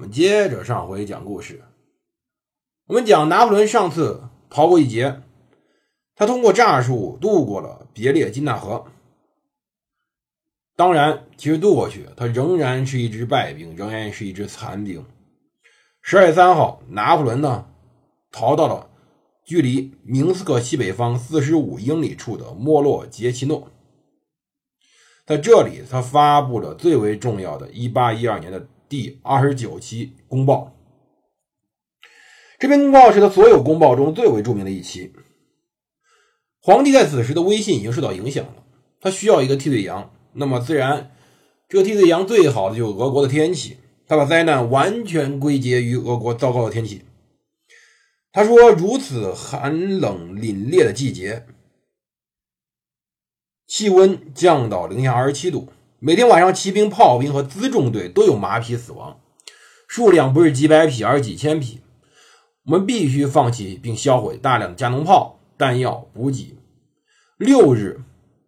我们接着上回讲故事。我们讲拿破仑上次逃过一劫，他通过诈术渡过了别列金纳河。当然，其实渡过去，他仍然是一支败兵，仍然是一支残兵。十二月三号，拿破仑呢逃到了距离明斯克西北方四十五英里处的莫洛杰奇诺，在这里，他发布了最为重要的1812年的第二十九期公报。这篇公报是他所有公报中最为著名的一期。皇帝在此时的威信已经受到影响了，他需要一个替罪羊。那么自然，这个替罪羊最好的就是俄国的天气。他把灾难完全归结于俄国糟糕的天气。他说：“如此寒冷凛冽的季节，气温降到零下二十七度，每天晚上骑兵、炮兵和辎重队都有马匹死亡，数量不是几百匹，而是几千匹。我们必须放弃并销毁大量的加农炮、弹药、补给。六日，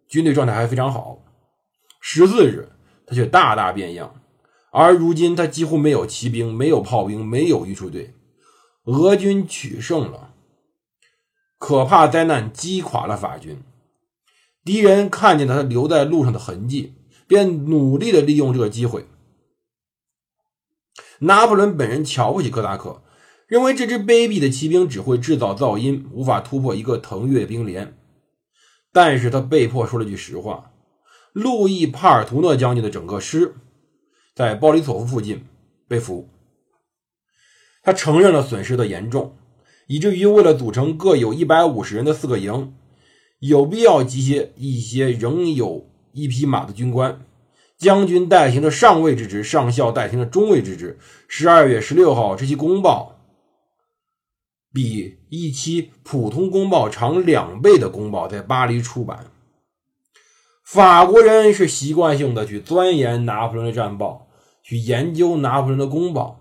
军队状态还非常好。”十四日，他却大大变样，而如今他几乎没有骑兵，没有炮兵，没有运输队。俄军取胜了，可怕灾难击垮了法军。敌人看见了他留在路上的痕迹，便努力的利用这个机会。拿破仑本人瞧不起科达克，认为这支卑鄙的骑兵只会制造噪音，无法突破一个腾越兵连。但是他被迫说了句实话。路易·帕尔图诺将军的整个师在鲍里索夫附近被俘。他承认了损失的严重，以至于为了组成各有一百五十人的四个营，有必要集结一些仍有一匹马的军官。将军代行的上尉之职，上校代行的中尉之职。十二月十六号，这期公报比一期普通公报长两倍的公报在巴黎出版。法国人是习惯性的去钻研拿破仑的战报，去研究拿破仑的公报，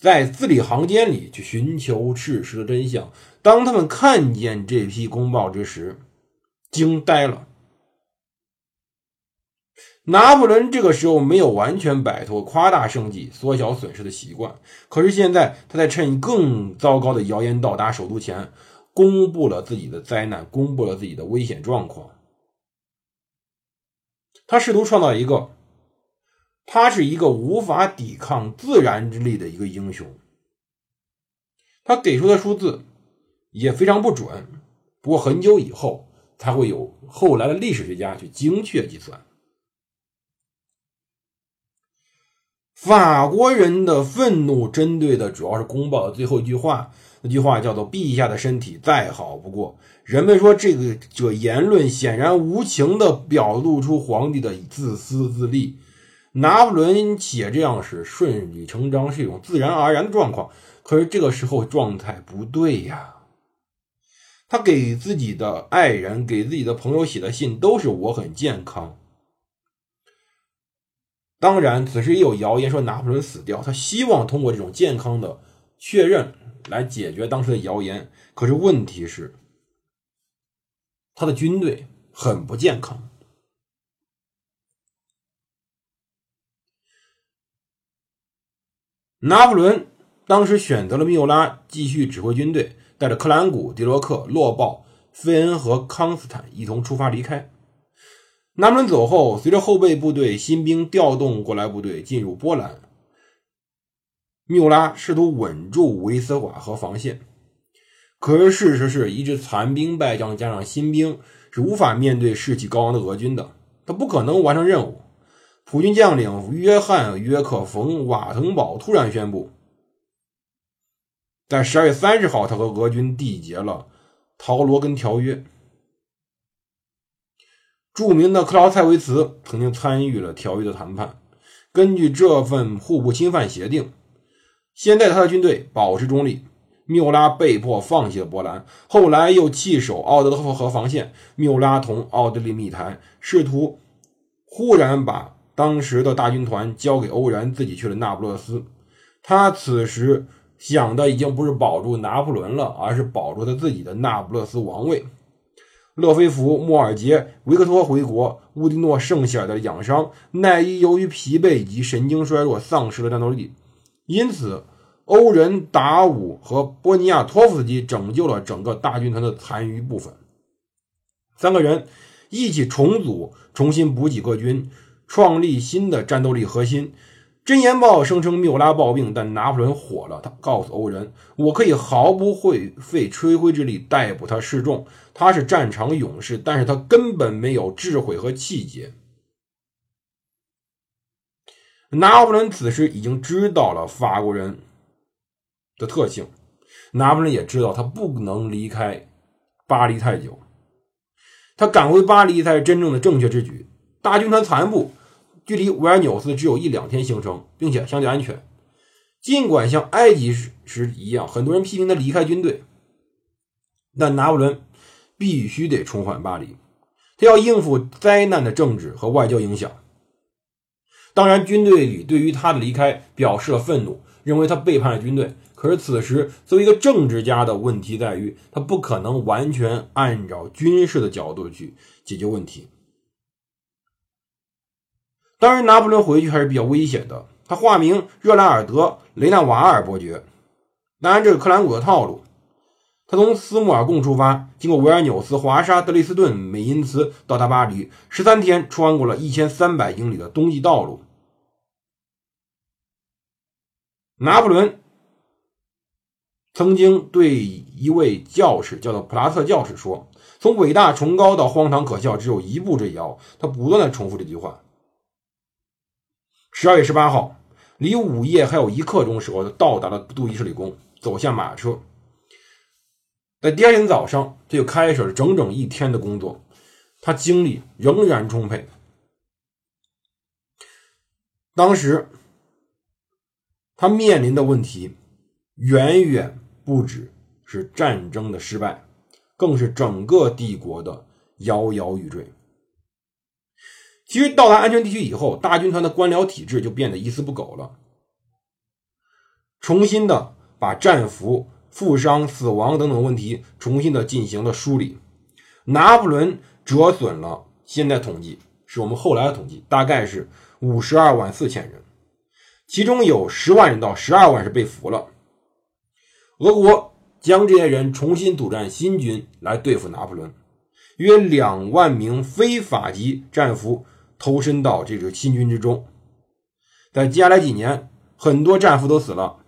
在字里行间里去寻求事实的真相。当他们看见这批公报之时，惊呆了。拿破仑这个时候没有完全摆脱夸大胜绩、缩小损失的习惯，可是现在他在趁更糟糕的谣言到达首都前，公布了自己的灾难，公布了自己的危险状况。他试图创造一个，他是一个无法抵抗自然之力的一个英雄。他给出的数字也非常不准，不过很久以后才会有后来的历史学家去精确计算。法国人的愤怒针对的主要是公报的最后一句话，那句话叫做“陛下的身体再好不过”。人们说这个这言论显然无情地表露出皇帝的自私自利。拿破仑写这样是顺理成章，是一种自然而然的状况。可是这个时候状态不对呀。他给自己的爱人、给自己的朋友写的信都是“我很健康”。当然，此时也有谣言说拿破仑死掉，他希望通过这种健康的确认来解决当时的谣言。可是问题是。他的军队很不健康。拿破仑当时选择了缪拉继续指挥军队，带着克兰古、迪罗克、洛鲍、费恩和康斯坦一同出发离开。拿破仑走后，随着后备部队新兵调动过来，部队进入波兰。缪拉试图稳住维斯瓦河防线。可是事实是，一支残兵败将加上新兵是无法面对士气高昂的俄军的，他不可能完成任务。普军将领约翰·约克·冯·瓦滕堡突然宣布，在十二月三十号，他和俄军缔结了《陶罗根条约》。著名的克劳塞维茨曾经参与了条约的谈判。根据这份互不侵犯协定，先在他的军队保持中立。缪拉被迫放弃了波兰，后来又弃守奥德勒河防线。缪拉同奥地利密谈，试图忽然把当时的大军团交给欧然，自己去了那不勒斯。他此时想的已经不是保住拿破仑了，而是保住他自己的那不勒斯王位。勒菲弗、莫尔杰、维克托回国，乌迪诺剩下的养伤，奈伊由于疲惫以及神经衰弱丧失了战斗力，因此。欧仁达武和波尼亚托夫斯基拯救了整个大军团的残余部分。三个人一起重组、重新补给各军，创立新的战斗力核心。真言报声称缪拉暴病，但拿破仑火了。他告诉欧仁：“我可以毫不会费吹灰之力逮捕他示众。他是战场勇士，但是他根本没有智慧和气节。”拿破仑此时已经知道了法国人。的特性，拿破仑也知道他不能离开巴黎太久。他赶回巴黎才是真正的正确之举。大军团残部距离维尔纽斯只有一两天行程，并且相对安全。尽管像埃及时一样，很多人批评他离开军队，但拿破仑必须得重返巴黎。他要应付灾难的政治和外交影响。当然，军队里对于他的离开表示了愤怒，认为他背叛了军队。可是此时，作为一个政治家的问题在于，他不可能完全按照军事的角度去解决问题。当然，拿破仑回去还是比较危险的。他化名热兰尔德·雷纳瓦尔伯爵，当然这是克兰古的套路，他从斯穆尔贡出发，经过维尔纽斯、华沙、德累斯顿、美因茨，到达巴黎，十三天穿过了一千三百英里的冬季道路。拿破仑。曾经对一位教士，叫做普拉特教士说：“从伟大崇高到荒唐可笑，只有一步之遥。”他不断的重复这句话。十二月十八号，离午夜还有一刻钟时候，他到达了杜伊什里宫，走下马车。在第二天早上，他就开始了整整一天的工作。他精力仍然充沛。当时，他面临的问题远远。不止是战争的失败，更是整个帝国的摇摇欲坠。其实到达安全地区以后，大军团的官僚体制就变得一丝不苟了，重新的把战俘、负伤、死亡等等问题重新的进行了梳理。拿破仑折损了，现在统计是我们后来的统计，大概是五十二万四千人，其中有十万人到十二万是被俘了。俄国将这些人重新组战新军来对付拿破仑，约两万名非法籍战俘投身到这个新军之中。在接下来几年，很多战俘都死了，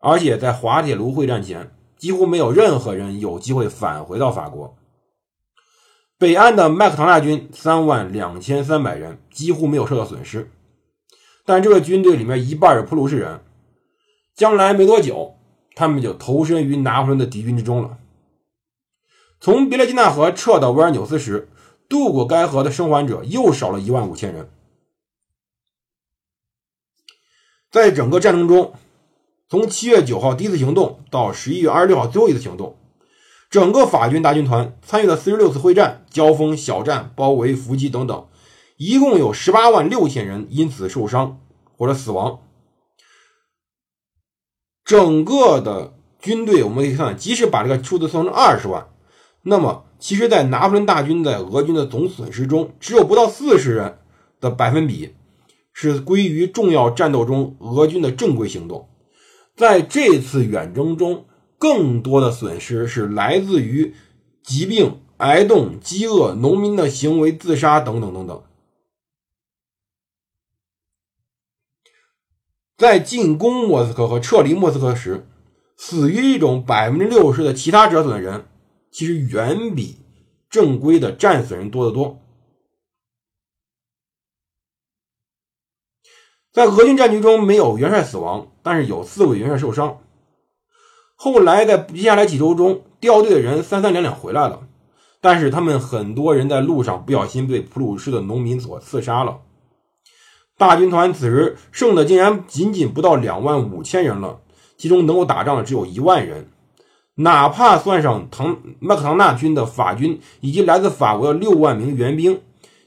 而且在滑铁卢会战前，几乎没有任何人有机会返回到法国。北岸的麦克唐纳军三万两千三百人几乎没有受到损失，但这个军队里面一半是普鲁士人，将来没多久。他们就投身于拿破仑的敌军之中了。从别列金纳河撤到维尔纽斯时，渡过该河的生还者又少了一万五千人。在整个战争中，从七月九号第一次行动到十一月二十六号最后一次行动，整个法军大军团参与了四十六次会战、交锋、小战、包围、伏击等等，一共有十八万六千人因此受伤或者死亡。整个的军队，我们可以看，即使把这个数字算成二十万，那么其实，在拿破仑大军在俄军的总损失中，只有不到四十人的百分比是归于重要战斗中俄军的正规行动。在这次远征中，更多的损失是来自于疾病、挨冻、饥饿、农民的行为、自杀等等等等。在进攻莫斯科和撤离莫斯科时，死于一种百分之六十的其他折损的人，其实远比正规的战死人多得多。在俄军战局中，没有元帅死亡，但是有四位元帅受伤。后来在接下来几周中，掉队的人三三两两回来了，但是他们很多人在路上不小心被普鲁士的农民所刺杀了。大军团此时剩的竟然仅仅不到两万五千人了，其中能够打仗的只有一万人。哪怕算上唐麦克唐纳军的法军以及来自法国的六万名援兵，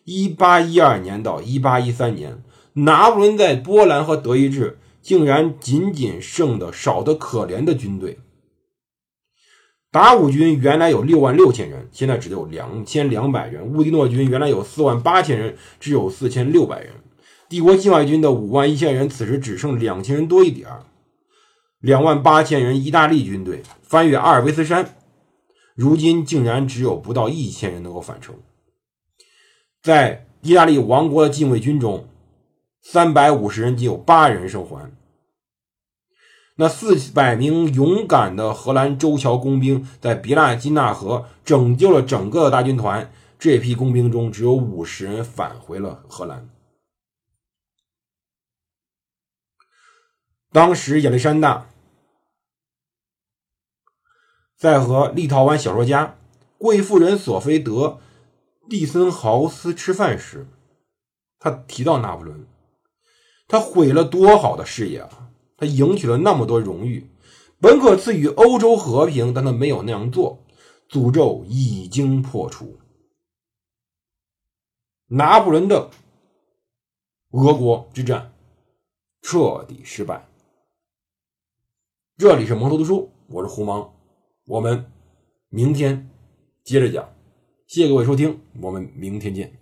一八一二年到一八一三年，拿破仑在波兰和德意志竟然仅仅剩的少得可怜的军队。达武军原来有六万六千人，现在只有两千两百人；乌迪诺军原来有四万八千人，只有四千六百人；帝国近卫军的五万一千人，此时只剩两千人多一点儿。两万八千人意大利军队翻越阿尔卑斯山，如今竟然只有不到一千人能够返程。在意大利王国的禁卫军中，三百五十人仅有八人生还。那四百名勇敢的荷兰州桥工兵在比拉金纳河拯救了整个大军团，这批工兵中只有五十人返回了荷兰。当时亚历山大在和立陶宛小说家、贵妇人索菲德·蒂森豪斯吃饭时，他提到拿破仑，他毁了多好的事业啊！他赢取了那么多荣誉，本可赐予欧洲和平，但他没有那样做，诅咒已经破除。拿破仑的俄国之战彻底失败。这里是蒙头读书，我是胡芒，我们明天接着讲，谢谢各位收听，我们明天见。